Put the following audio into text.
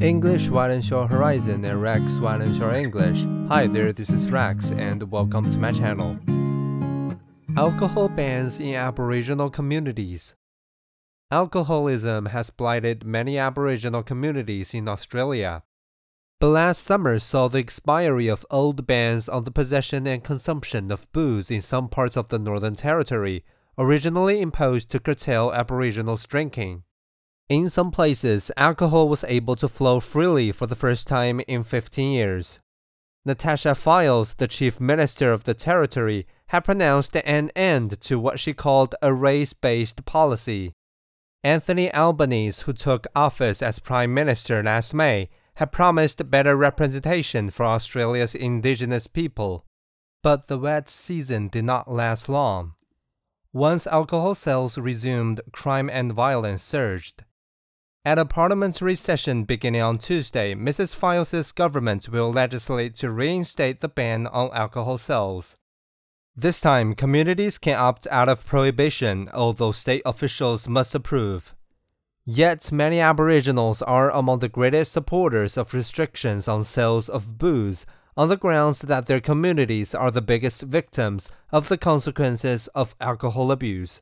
English widens your horizon and Rex widens your English. Hi there, this is Rex and welcome to my channel. Alcohol bans in Aboriginal communities. Alcoholism has blighted many Aboriginal communities in Australia. But last summer saw the expiry of old bans on the possession and consumption of booze in some parts of the Northern Territory, originally imposed to curtail Aboriginals' drinking. In some places, alcohol was able to flow freely for the first time in 15 years. Natasha Fyles, the chief minister of the territory, had pronounced an end to what she called a race based policy. Anthony Albanese, who took office as prime minister last May, had promised better representation for Australia's indigenous people. But the wet season did not last long. Once alcohol sales resumed, crime and violence surged. At a parliamentary session beginning on Tuesday, Mrs. Fyles' government will legislate to reinstate the ban on alcohol sales. This time, communities can opt out of prohibition, although state officials must approve. Yet, many Aboriginals are among the greatest supporters of restrictions on sales of booze on the grounds that their communities are the biggest victims of the consequences of alcohol abuse.